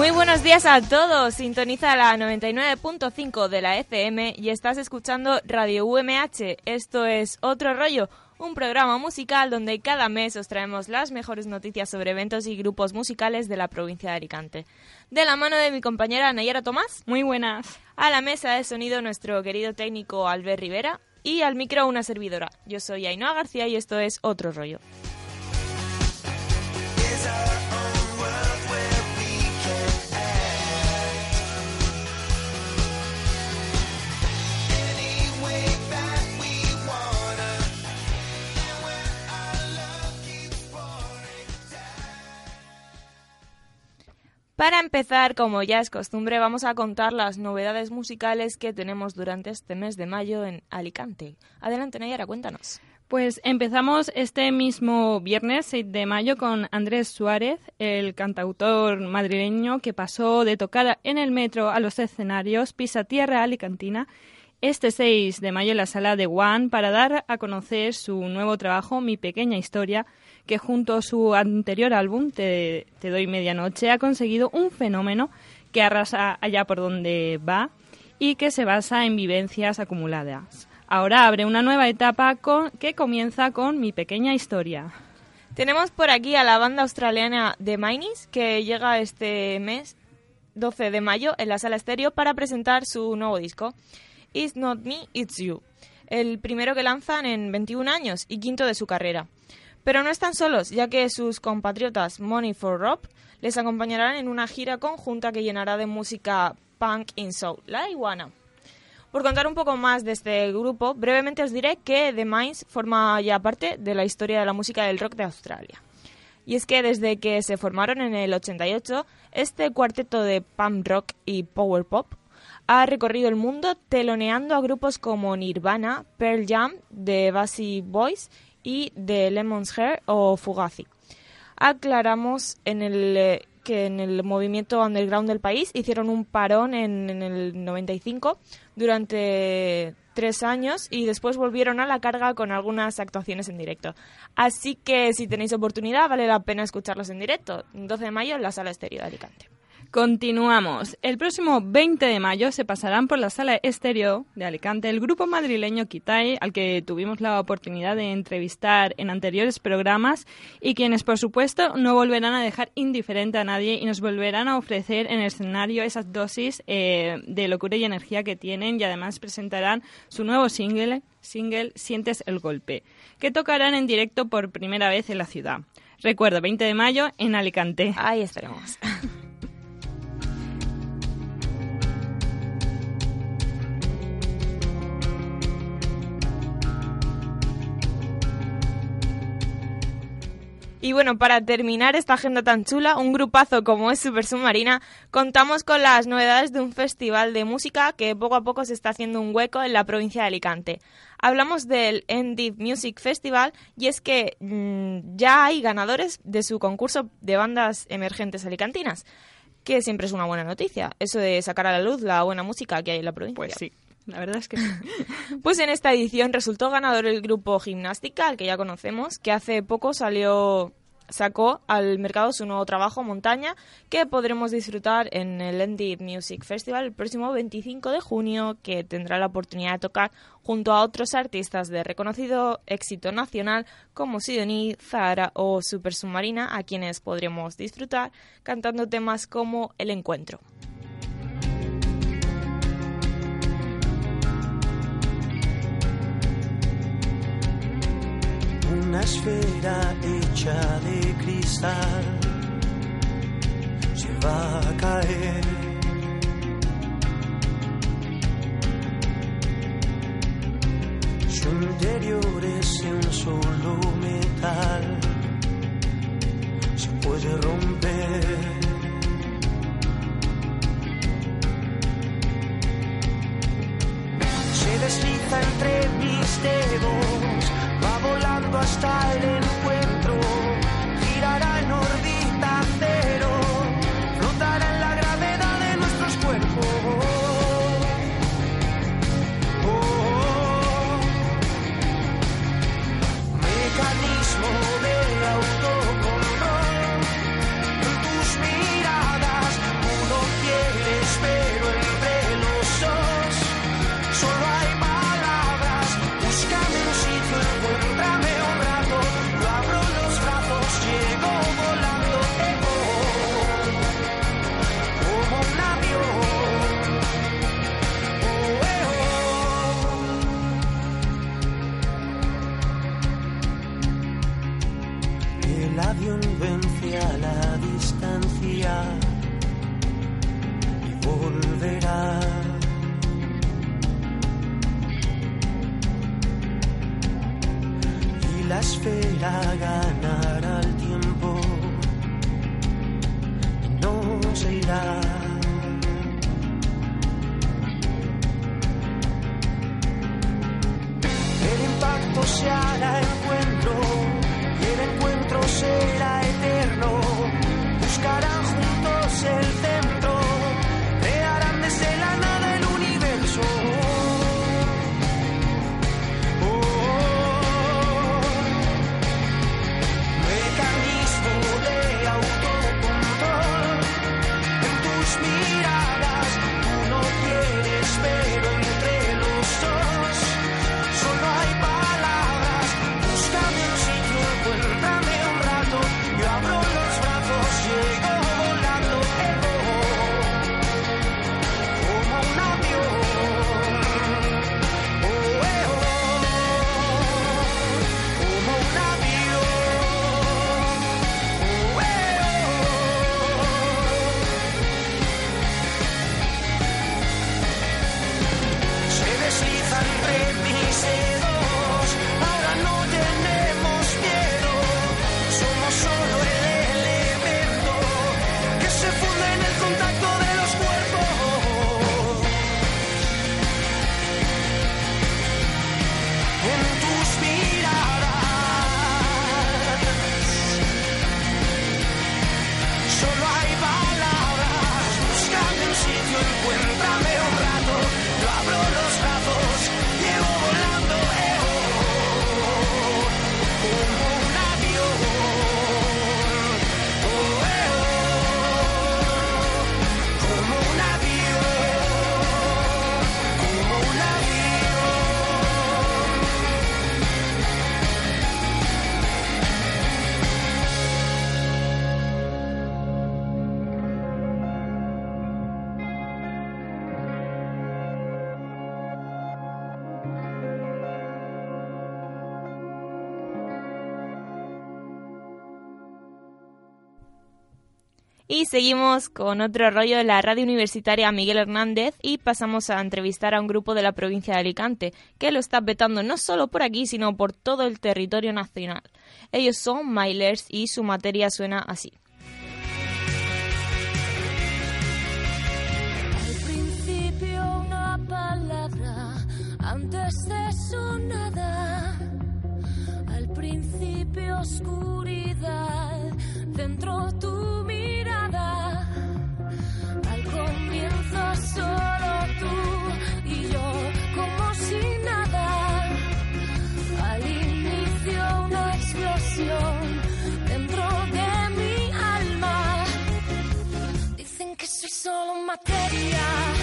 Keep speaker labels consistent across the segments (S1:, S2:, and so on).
S1: Muy buenos días a todos. Sintoniza la 99.5 de la FM y estás escuchando Radio UMH. Esto es Otro Rollo, un programa musical donde cada mes os traemos las mejores noticias sobre eventos y grupos musicales de la provincia de Alicante. De la mano de mi compañera Nayara Tomás.
S2: Muy buenas.
S1: A la mesa de sonido nuestro querido técnico Albert Rivera y al micro una servidora. Yo soy Ainhoa García y esto es Otro Rollo. Para empezar, como ya es costumbre, vamos a contar las novedades musicales que tenemos durante este mes de mayo en Alicante. Adelante, Nayara, cuéntanos.
S2: Pues empezamos este mismo viernes 6 de mayo con Andrés Suárez, el cantautor madrileño que pasó de tocar en el metro a los escenarios Pisa Tierra Alicantina este 6 de mayo en la sala de One para dar a conocer su nuevo trabajo Mi Pequeña Historia, que junto a su anterior álbum, Te, doy medianoche, ha conseguido un fenómeno que arrasa allá por donde va y que se basa en vivencias acumuladas. Ahora abre una nueva etapa que comienza con Mi Pequeña Historia.
S1: Tenemos por aquí a la banda australiana The Minis, que llega este mes 12 de mayo en la sala estéreo para presentar su nuevo disco, It's Not Me, It's You, el primero que lanzan en 21 años y quinto de su carrera. Pero no están solos, ya que sus compatriotas Money for Rob les acompañarán en una gira conjunta que llenará de música punk in soul, la iguana. Por contar un poco más de este grupo, brevemente os diré que The Minds forma ya parte de la historia de la música del rock de Australia. Y es que desde que se formaron en el 88, este cuarteto de punk rock y power pop ha recorrido el mundo teloneando a grupos como Nirvana, Pearl Jam, The Bassy Boys y de Lemon's Hair o Fugazi. Aclaramos en el, eh, que en el movimiento underground del país hicieron un parón en, en el 95 durante tres años y después volvieron a la carga con algunas actuaciones en directo. Así que si tenéis oportunidad vale la pena escucharlos en directo, 12 de mayo en la Sala Estéreo de Alicante.
S2: Continuamos. El próximo 20 de mayo se pasarán por la sala estéreo de Alicante el grupo madrileño Kitai, al que tuvimos la oportunidad de entrevistar en anteriores programas y quienes, por supuesto, no volverán a dejar indiferente a nadie y nos volverán a ofrecer en el escenario esas dosis eh, de locura y energía que tienen y además presentarán su nuevo single, single Sientes el Golpe, que tocarán en directo por primera vez en la ciudad. Recuerdo, 20 de mayo en Alicante.
S1: Ahí estaremos. Y bueno, para terminar esta agenda tan chula, un grupazo como es Super Submarina, contamos con las novedades de un festival de música que poco a poco se está haciendo un hueco en la provincia de Alicante. Hablamos del Endip Music Festival y es que mm, ya hay ganadores de su concurso de bandas emergentes alicantinas, que siempre es una buena noticia, eso de sacar a la luz la buena música que hay en la provincia.
S2: Pues sí. La verdad es que
S1: Pues en esta edición resultó ganador el grupo Gimnástica, al que ya conocemos, que hace poco salió sacó al mercado su nuevo trabajo Montaña, que podremos disfrutar en el Indie Music Festival el próximo 25 de junio, que tendrá la oportunidad de tocar junto a otros artistas de reconocido éxito nacional como Sidoní, Zahara o Super Submarina, a quienes podremos disfrutar cantando temas como El Encuentro.
S3: Una esfera hecha de cristal se va a caer. Su interior es un solo metal, La violencia, la distancia y volverá. Y la esfera ganará.
S1: Y seguimos con otro rollo de la radio universitaria Miguel Hernández y pasamos a entrevistar a un grupo de la provincia de Alicante, que lo está petando no solo por aquí, sino por todo el territorio nacional. Ellos son Milers y su materia suena así.
S4: Al principio oscuridad, dentro materia.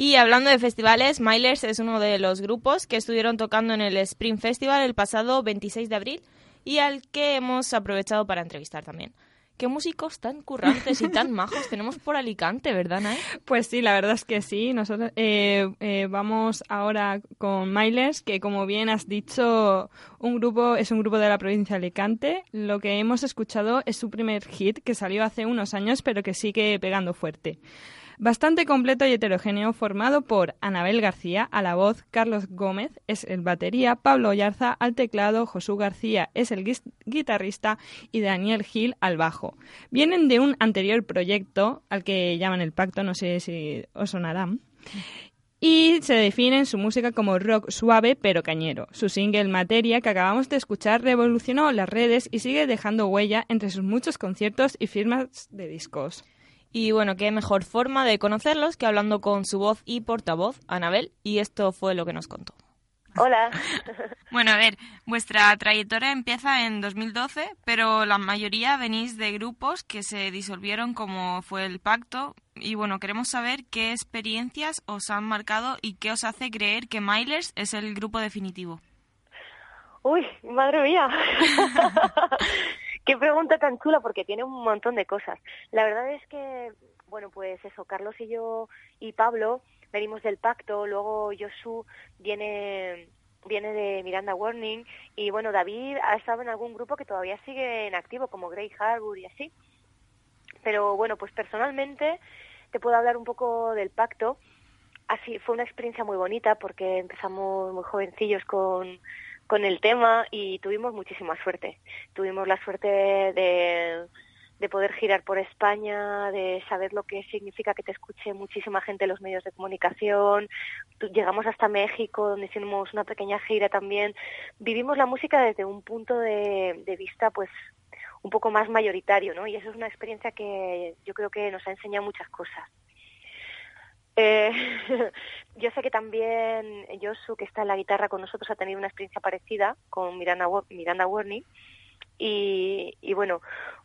S4: Y
S1: hablando de festivales, Milers es uno de los grupos que estuvieron tocando en el Spring Festival el pasado 26 de abril y al que hemos aprovechado para entrevistar también. Qué músicos tan currantes y tan majos tenemos por Alicante, ¿verdad, Nay?
S2: Pues sí, la verdad es que sí. Nosotros eh, eh, vamos ahora con Milers, que como bien has dicho, un grupo es un grupo de la provincia de Alicante. Lo que hemos escuchado es su primer hit, que salió hace unos años, pero que sigue pegando fuerte. Bastante completo y heterogéneo, formado por Anabel García a la voz, Carlos Gómez es el batería, Pablo Yarza al teclado, Josú García es el guitarrista y Daniel Gil al bajo. Vienen de un anterior proyecto al que llaman El Pacto, no sé si os sonarán. Y se definen su música como rock suave pero cañero. Su single Materia, que acabamos de escuchar, revolucionó las redes y sigue dejando huella entre sus muchos conciertos y firmas de discos.
S1: Y bueno, qué mejor forma de conocerlos que hablando con su voz y portavoz, Anabel, y esto fue lo que nos contó.
S5: Hola.
S1: Bueno, a ver, vuestra trayectoria empieza en 2012, pero la mayoría venís de grupos que se disolvieron como fue el Pacto. Y bueno, queremos saber qué experiencias os han marcado y qué os hace creer que Milers es el grupo definitivo.
S5: Uy, madre mía. Qué pregunta tan chula porque tiene un montón de cosas. La verdad es que, bueno, pues eso, Carlos y yo y Pablo venimos del pacto, luego Josu viene viene de Miranda Warning y bueno, David ha estado en algún grupo que todavía sigue en activo como Grey Harbour y así. Pero bueno, pues personalmente te puedo hablar un poco del pacto. Así fue una experiencia muy bonita porque empezamos muy jovencillos con con el tema y tuvimos muchísima suerte. Tuvimos la suerte de, de poder girar por España, de saber lo que significa que te escuche muchísima gente en los medios de comunicación. Llegamos hasta México, donde hicimos una pequeña gira también. Vivimos la música desde un punto de, de vista, pues, un poco más mayoritario, ¿no? Y eso es una experiencia que yo creo que nos ha enseñado muchas cosas. Eh, yo sé que también Josu, que está en la guitarra con nosotros, ha tenido una experiencia parecida con Miranda, Miranda Warney. Y, y bueno,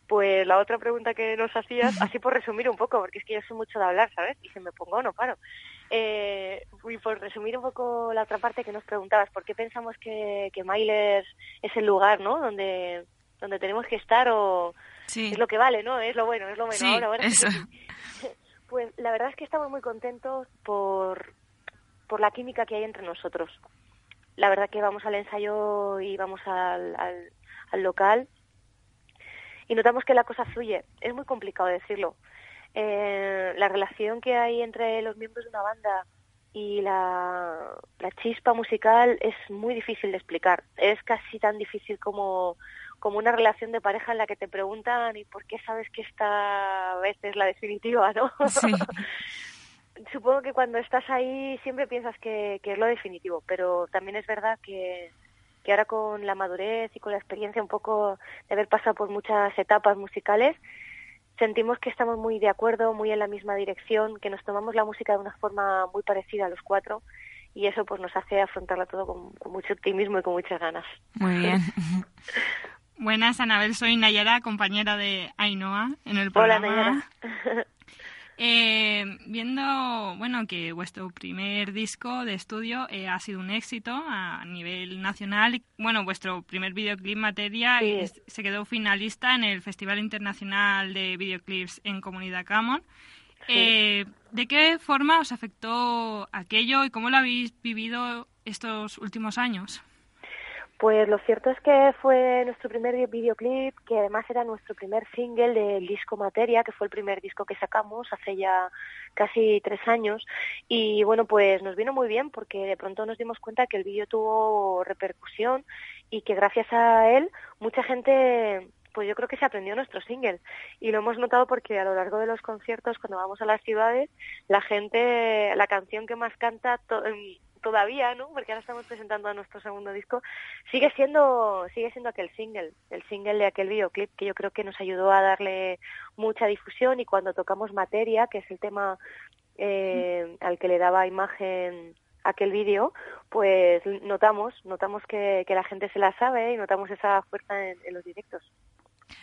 S5: pues la otra pregunta que nos hacías, así por resumir un poco, porque es que yo soy mucho de hablar, ¿sabes? Y si me pongo, no paro. Eh, y por resumir un poco la otra parte que nos preguntabas, ¿por qué pensamos que, que Milers es el lugar, ¿no? Donde, donde tenemos que estar o
S1: Sí,
S5: es lo que vale, ¿no? Es lo bueno, es lo bueno.
S1: Sí,
S5: ahora, ahora
S1: eso.
S5: sí. Pues la verdad es que estamos muy contentos por, por la química que hay entre nosotros. La verdad que vamos al ensayo y vamos al, al, al local y notamos que la cosa fluye. Es muy complicado decirlo. Eh, la relación que hay entre los miembros de una banda y la, la chispa musical es muy difícil de explicar. Es casi tan difícil como, como una relación de pareja en la que te preguntan ¿y por qué sabes que esta vez es la definitiva, no?
S1: Sí.
S5: Supongo que cuando estás ahí siempre piensas que, que es lo definitivo, pero también es verdad que, que ahora con la madurez y con la experiencia un poco de haber pasado por muchas etapas musicales, sentimos que estamos muy de acuerdo, muy en la misma dirección, que nos tomamos la música de una forma muy parecida a los cuatro y eso pues nos hace afrontarlo todo con, con mucho optimismo y con muchas ganas.
S1: Muy bien.
S2: Buenas, Anabel, soy Nayara, compañera de Ainhoa en el
S5: Hola,
S2: programa.
S5: Nayara.
S2: Eh, viendo, bueno, que vuestro primer disco de estudio eh, ha sido un éxito a nivel nacional, bueno, vuestro primer videoclip Materia
S5: Sí.
S2: es- se quedó finalista en el Festival Internacional de Videoclips en Comunidad Camon. Eh, ¿De qué forma os afectó aquello y cómo lo habéis vivido estos últimos años?
S5: Pues lo cierto es que fue nuestro primer vi- videoclip, que además era nuestro primer single del disco Materia, que fue el primer disco que sacamos hace ya casi tres años. Y bueno, pues nos vino muy bien porque de pronto nos dimos cuenta que el vídeo tuvo repercusión y que gracias a él mucha gente pues yo creo que se aprendió nuestro single y lo hemos notado porque a lo largo de los conciertos cuando vamos a las ciudades la gente la canción que más canta to- todavía no porque ahora estamos presentando a nuestro segundo disco sigue siendo sigue siendo aquel single el single de aquel videoclip que yo creo que nos ayudó a darle mucha difusión y cuando tocamos materia que es el tema eh, al que le daba imagen aquel vídeo pues notamos notamos que, que la gente se la sabe y notamos esa fuerza en- en los directos.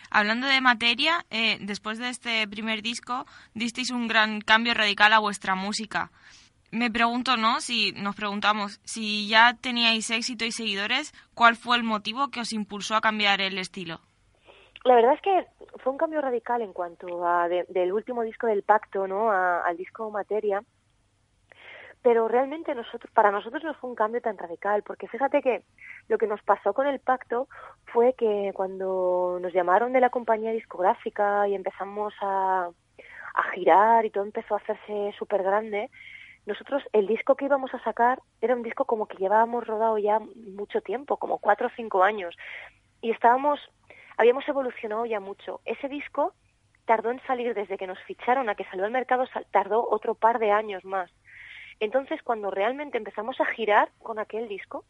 S1: Hablando de materia, eh, después de este primer disco, disteis un gran cambio radical a vuestra música. Me pregunto, ¿no? Si nos preguntamos, si ya teníais éxito y seguidores, ¿cuál fue el motivo que os impulsó a cambiar el estilo?
S5: La verdad es que fue un cambio radical en cuanto a de- del último disco del Pacto, ¿no? A- al disco Materia. Pero realmente nosotros, para nosotros no fue un cambio tan radical, porque fíjate que lo que nos pasó con el Pacto fue que cuando nos llamaron de la compañía discográfica y empezamos a, a girar y todo empezó a hacerse súper grande, nosotros el disco que íbamos a sacar era un disco como que llevábamos rodado ya mucho tiempo, como cuatro o cinco años, y estábamos, habíamos evolucionado ya mucho. Ese disco tardó en salir desde que nos ficharon a que salió al mercado, tardó otro par de años más. Entonces, cuando realmente empezamos a girar con aquel disco,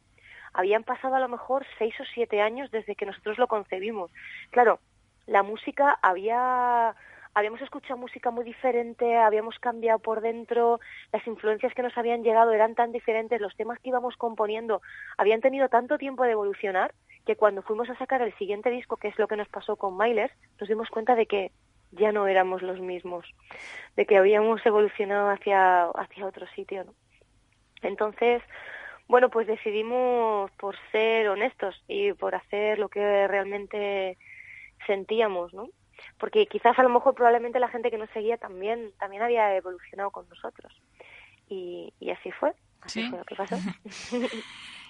S5: habían pasado a lo mejor seis o siete años desde que nosotros lo concebimos. Claro, la música había habíamos escuchado música muy diferente, habíamos cambiado por dentro, las influencias que nos habían llegado eran tan diferentes, los temas que íbamos componiendo habían tenido tanto tiempo de evolucionar que cuando fuimos a sacar el siguiente disco, que es lo que nos pasó con Myles, nos dimos cuenta de que ya no éramos los mismos, de que habíamos evolucionado hacia, hacia otro sitio. Entonces, bueno, pues decidimos por ser honestos y por hacer lo que realmente sentíamos, ¿no? Porque quizás a lo mejor probablemente la gente que nos seguía también también había evolucionado con nosotros. Y, y así fue, así
S2: Sí.
S5: fue lo que pasó.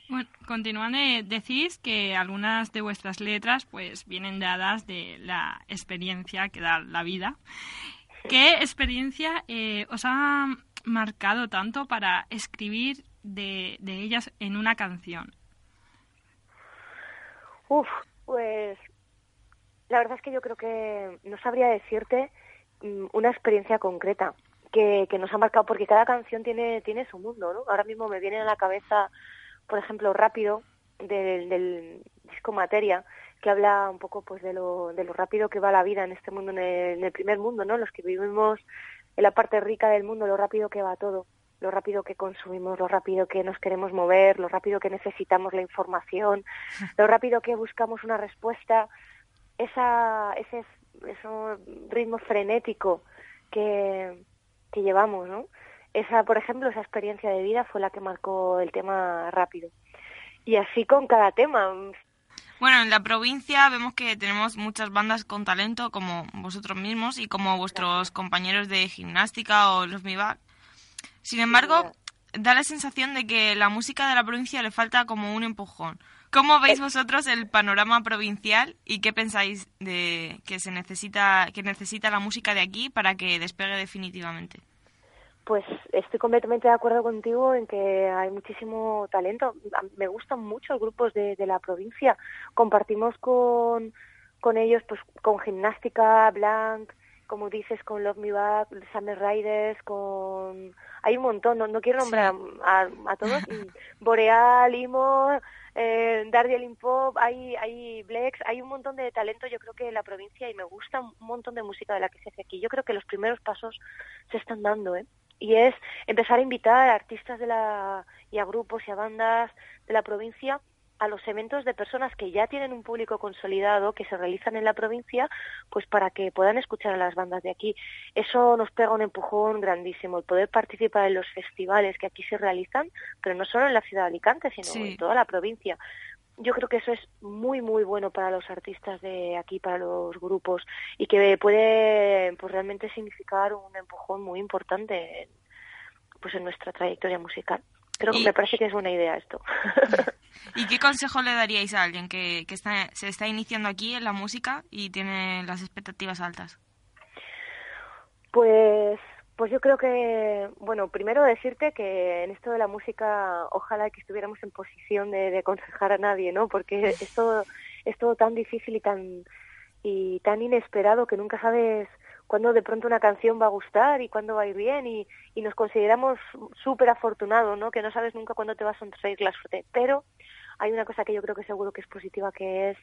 S2: Bueno, continuando, decís que algunas de vuestras letras pues vienen dadas de la experiencia que da la vida. ¿Qué experiencia eh, os ha marcado tanto para escribir de, de ellas en una canción?
S5: Uf, pues la verdad es que yo creo que no sabría decirte mm, una experiencia concreta que, que nos ha marcado, porque cada canción tiene, tiene su mundo, ¿no? Ahora mismo me viene a la cabeza, por ejemplo, Rápido, del, del disco Materia, que habla un poco pues de lo, de lo rápido que va la vida en este mundo, en el, en el primer mundo, ¿no? Los que vivimos en la parte rica del mundo, lo rápido que va todo, lo rápido que consumimos, lo rápido que nos queremos mover, lo rápido que necesitamos la información, lo rápido que buscamos una respuesta, esa, ese, ese ritmo frenético que, que llevamos, ¿no? Esa, por ejemplo, esa experiencia de vida fue la que marcó el tema rápido. Y así con cada tema.
S1: Bueno, en la provincia vemos que tenemos muchas bandas con talento, como vosotros mismos y como vuestros compañeros de gimnástica o los MIVAC. Sin embargo, da la sensación de que la música de la provincia le falta como un empujón. ¿Cómo veis vosotros el panorama provincial y qué pensáis de que se necesita que necesita la música de aquí para que despegue definitivamente?
S5: Pues estoy completamente de acuerdo contigo en que hay muchísimo talento. Me gustan mucho los grupos de, de la provincia. Compartimos con, con ellos, pues con Gimnástica, Blanc, como dices, con Love Me Back, Summer Riders, con... Hay un montón, no, no quiero nombrar a, a todos. Boreal, Imo, eh, Darjeeling Pop, hay, hay Blex, hay un montón de talento yo creo que en la provincia y me gusta un montón de música de la que se hace aquí. Yo creo que los primeros pasos se están dando, ¿eh? y es empezar a invitar a artistas de la y a grupos y a bandas de la provincia a los eventos de personas que ya tienen un público consolidado que se realizan en la provincia, pues para que puedan escuchar a las bandas de aquí. Eso nos pega un empujón grandísimo, el poder participar en los festivales que aquí se realizan, pero no solo en la ciudad de Alicante, sino
S1: Sí.
S5: en toda la provincia. Yo creo que eso es muy muy bueno para los artistas de aquí, para los grupos y que puede pues realmente significar un empujón muy importante en, pues en nuestra trayectoria musical. Creo que
S1: Y-
S5: me parece que es buena idea esto.
S1: ¿Y qué consejo le daríais a alguien que, que está, se está iniciando aquí en la música y tiene las expectativas altas?
S5: Pues, pues yo creo que, bueno, primero decirte que en esto de la música, ojalá que estuviéramos en posición de, de aconsejar a nadie, ¿no? Porque es todo, es todo tan difícil y tan, y tan inesperado que nunca sabes cuándo de pronto una canción va a gustar y cuándo va a ir bien y, nos consideramos súper afortunados, ¿no? Que no sabes nunca cuándo te va a sonreír la suerte. Pero hay una cosa que yo creo que seguro que es positiva, que es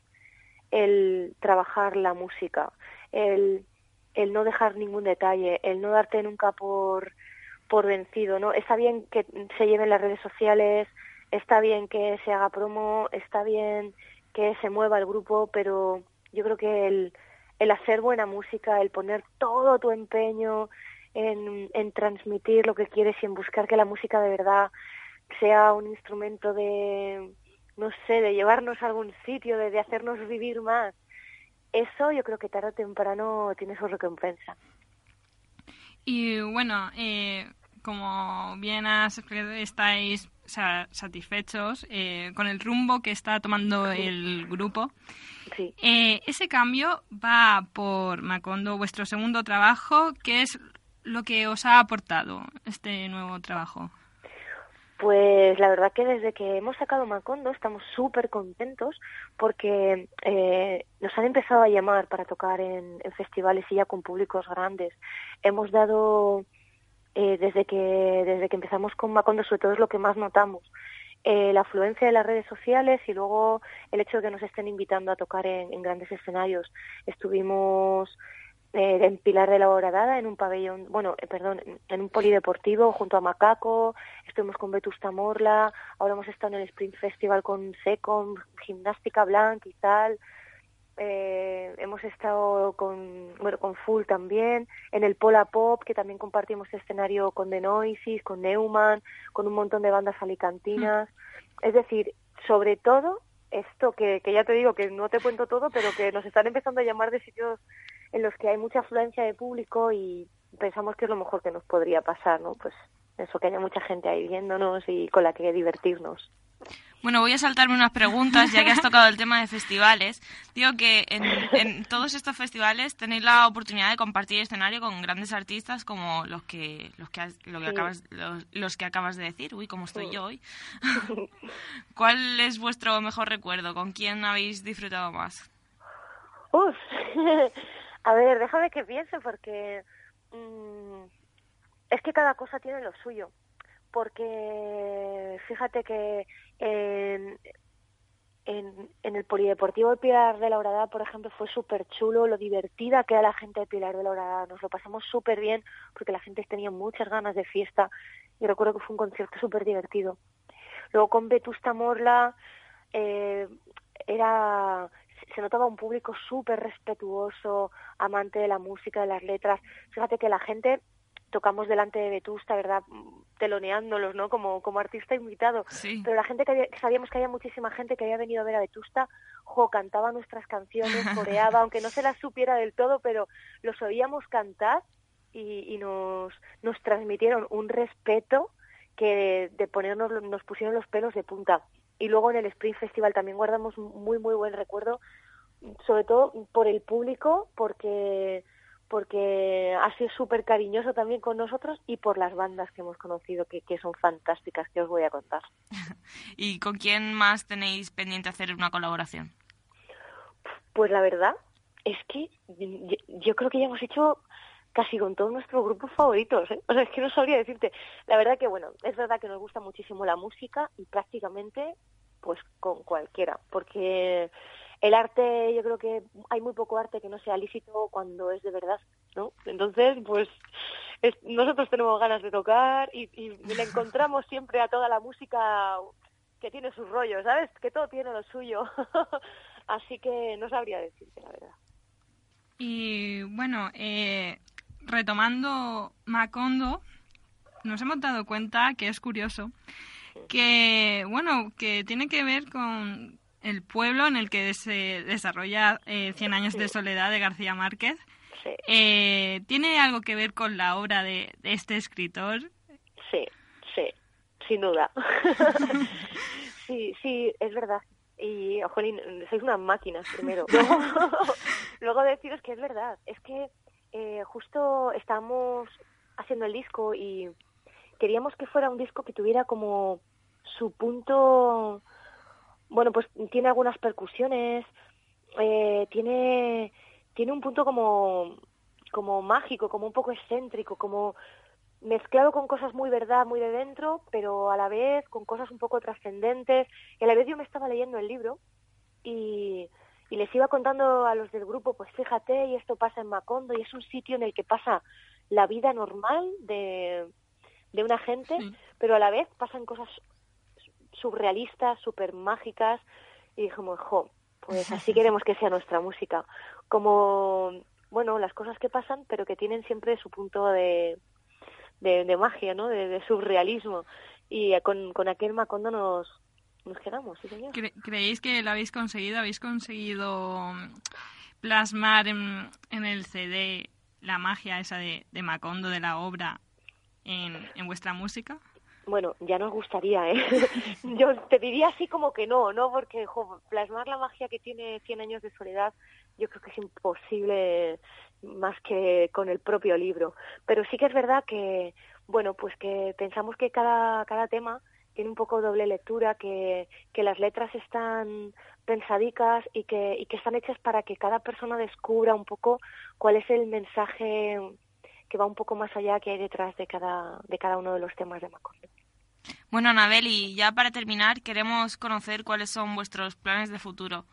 S5: el trabajar la música, el, el no dejar ningún detalle, el no darte nunca por, por vencido, ¿no? Está bien que se lleven las redes sociales, está bien que se haga promo, está bien que se mueva el grupo, pero yo creo que el, el hacer buena música, el poner todo tu empeño, en, en transmitir lo que quieres y en buscar que la música de verdad sea un instrumento de, no sé, de llevarnos a algún sitio, de, de hacernos vivir más. Eso yo creo que tarde o temprano tiene su recompensa.
S2: Y bueno, eh, como bien has explicado, estáis sa- satisfechos eh, con el rumbo que está tomando el grupo.
S5: Sí.
S2: Eh, ese cambio va por Macondo, vuestro segundo trabajo. ¿Qué es lo que os ha aportado este nuevo trabajo?
S5: Pues la verdad que desde que hemos sacado Macondo estamos súper contentos porque eh, nos han empezado a llamar para tocar en, en festivales y ya con públicos grandes. Hemos dado, eh, desde, que, desde que empezamos con Macondo, sobre todo es lo que más notamos, eh, la afluencia de las redes sociales y luego el hecho de que nos estén invitando a tocar en, grandes escenarios. Estuvimos eh, en Pilar de la Horadada, en un pabellón, bueno, eh, perdón, en- un polideportivo junto a Macaco, estuvimos con Vetusta Morla, ahora hemos estado en el Spring Festival con Secom, Gimnástica Blanc y tal, eh, hemos estado con, bueno, con Full también, en el Pola Pop, que también compartimos escenario con The Noises, con Neumann, con un montón de bandas alicantinas, es decir, sobre todo esto que, que ya te digo que no te cuento todo, pero que nos están empezando a llamar de sitios en los que hay mucha afluencia de público y pensamos que es lo mejor que nos podría pasar, ¿no? Pues eso, que haya mucha gente ahí viéndonos y con la que divertirnos.
S1: Bueno, voy a saltarme unas preguntas, ya que has tocado el tema de festivales. Digo que en, en todos estos festivales tenéis la oportunidad de compartir escenario con grandes artistas como los que los que, lo que
S5: Sí.
S1: acabas los, los que acabas de decir. Uy, cómo estoy
S5: Sí.
S1: yo hoy. ¿Cuál es vuestro mejor recuerdo? ¿Con quién habéis disfrutado más?
S5: Uf, a ver, déjame que piense porque mm, es que cada cosa tiene lo suyo. Porque fíjate que en, el Polideportivo de Pilar de la Horadada, por ejemplo, fue súper chulo, lo divertida que era la gente de Pilar de la Horadada. Nos lo pasamos súper bien porque la gente tenía muchas ganas de fiesta y recuerdo que fue un concierto súper divertido. Luego con Vetusta Morla eh, era se notaba un público súper respetuoso, amante de la música, de las letras. Fíjate que la gente tocamos delante de Vetusta, ¿verdad? Teloneándolos, ¿no? Como, como artista invitado.
S1: Sí.
S5: Pero la gente que, había- sabíamos que había muchísima gente que había venido a ver a Vetusta, jo, cantaba nuestras canciones, coreaba, aunque no se las supiera del todo, pero los oíamos cantar y, y nos, nos transmitieron un respeto que de, de ponernos, nos pusieron los pelos de punta. Y luego en el Spring Festival también guardamos muy, muy buen recuerdo, sobre todo por el público, porque porque ha sido súper cariñoso también con nosotros y por las bandas que hemos conocido, que, que son fantásticas, que os voy a contar.
S1: ¿Y con quién más tenéis pendiente hacer una colaboración?
S5: Pues la verdad es que yo, yo creo que ya hemos hecho casi con todos nuestros grupos favoritos, ¿eh? O sea, es que no sabría decirte. La verdad que, bueno, es verdad que nos gusta muchísimo la música y prácticamente, pues, con cualquiera, porque el arte, yo creo que hay muy poco arte que no sea lícito cuando es de verdad, ¿no? Entonces, pues, es- nosotros tenemos ganas de tocar y, y le encontramos siempre a toda la música que tiene sus rollos, ¿sabes? Que todo tiene lo suyo. Así que no sabría decirte, la verdad.
S2: Y bueno, eh, retomando Macondo, nos hemos dado cuenta que es curioso que, bueno, que tiene que ver con el pueblo en el que se desarrolla eh, Cien años de soledad de García Márquez.
S5: Sí,
S2: Eh, ¿Tiene algo que ver con la obra de, de este escritor?
S5: sí, sí, sin duda. sí, sí, es verdad. Y, jolín, sois unas máquinas primero. Luego, luego deciros que es verdad. Es que eh, justo estábamos haciendo el disco y queríamos que fuera un disco que tuviera como su punto... Bueno, pues tiene algunas percusiones, eh, tiene, tiene un punto como, como mágico, como un poco excéntrico, como mezclado con cosas muy verdad, muy de dentro, pero a la vez con cosas un poco trascendentes. Y a la vez yo me estaba leyendo el libro y, y les iba contando a los del grupo, pues fíjate, y esto pasa en Macondo, y es un sitio en el que pasa la vida normal de, de una gente,
S2: Sí.
S5: pero a la vez pasan cosas surrealistas, súper mágicas, y dijimos, jo, pues así queremos que sea nuestra música. Como, bueno, las cosas que pasan, pero que tienen siempre su punto de, de, de magia, ¿no? De, de surrealismo. Y eh, con, con aquel Macondo nos, nos quedamos, sí, señor.
S2: ¿Cre- ¿Creéis que lo habéis conseguido? ¿Habéis conseguido mm, plasmar en, en el CD la magia esa de, de Macondo, de la obra, en, en vuestra música?
S5: Bueno, ya nos gustaría, ¿eh? Yo te diría así como que no, ¿no? Porque plasmar la magia que tiene 100 años de soledad, yo creo que es imposible más que con el propio libro. Pero sí que es verdad que, bueno, pues que pensamos que cada, cada tema tiene un poco doble lectura, que, que las letras están pensadicas y que, y que están hechas para que cada persona descubra un poco cuál es el mensaje que va un poco más allá que hay detrás de cada, de cada uno de los temas de Macondo.
S1: Bueno, Anabel, y ya para terminar, queremos conocer cuáles son vuestros planes de futuro.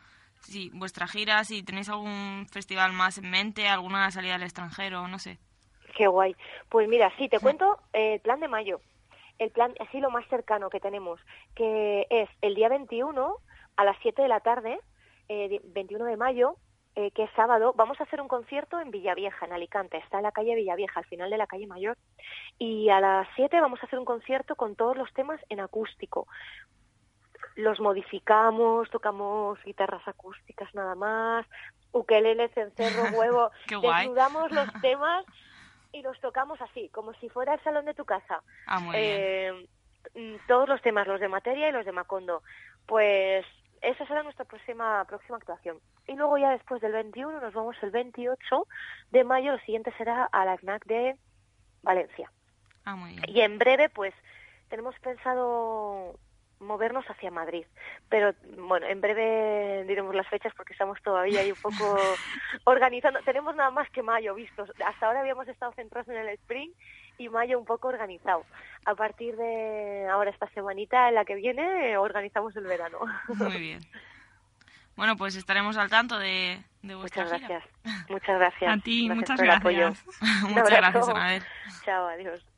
S1: Si vuestra gira, si tenéis algún festival más en mente, alguna salida al extranjero, no sé.
S5: Qué guay. Pues mira, sí, te cuento eh, el plan de mayo. El plan, así lo más cercano que tenemos, que es el día 21 a las 7 de la tarde, eh, di- 21 de mayo, eh, que es sábado, vamos a hacer un concierto en Villavieja, en Alicante. Está en la calle Villavieja, al final de la calle Mayor. Y a las 7 vamos a hacer un concierto con todos los temas en acústico. Los modificamos, tocamos guitarras acústicas nada más, ukeleles, cencerro, huevo. Desnudamos los temas y los tocamos así, como si fuera el salón de tu casa.
S1: Ah, muy.
S5: Eh, mm, todos los temas, los de materia y los de Macondo. Pues esa será nuestra próxima próxima actuación. Y luego ya después del 21 nos vamos el 28 de mayo, lo siguiente será a la FNAC de Valencia.
S1: Ah, muy bien.
S5: Y en breve, pues, tenemos pensado movernos hacia Madrid. Pero, bueno, en breve diremos las fechas porque estamos todavía ahí un poco organizando. Tenemos nada más que mayo vistos. Hasta ahora habíamos estado centrados en el spring y mayo un poco organizado. A partir de ahora, esta semanita en la que viene, organizamos el verano.
S1: Muy bien. Bueno, pues estaremos al tanto de, de vuestra
S5: Muchas
S1: gira.
S5: gracias. Muchas gracias.
S2: A ti, muchas
S5: el apoyo.
S2: gracias.
S1: Muchas gracias, Anabel.
S5: Chao, adiós.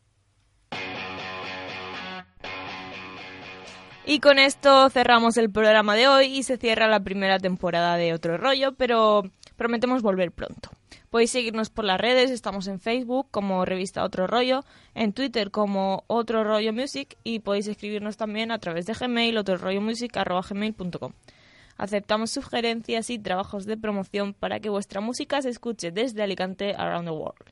S1: Y con esto cerramos el programa de hoy y se cierra la primera temporada de Otro Rollo, pero prometemos volver pronto. Podéis seguirnos por las redes, estamos en Facebook como revista Otro Rollo, en Twitter como Otro Rollo Music y podéis escribirnos también a través de Gmail, otrorollomusic.gmail.com. Aceptamos sugerencias y trabajos de promoción para que vuestra música se escuche desde Alicante around the world.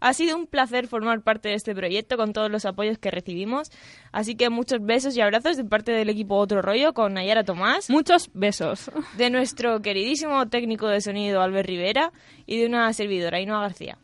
S1: Ha sido un placer formar parte de este proyecto con todos los apoyos que recibimos, así que muchos besos y abrazos de parte del equipo Otro Rollo con Nayara Tomás,
S2: Muchos besos.
S1: de nuestro queridísimo técnico de sonido Albert Rivera y de una servidora Ainhoa García.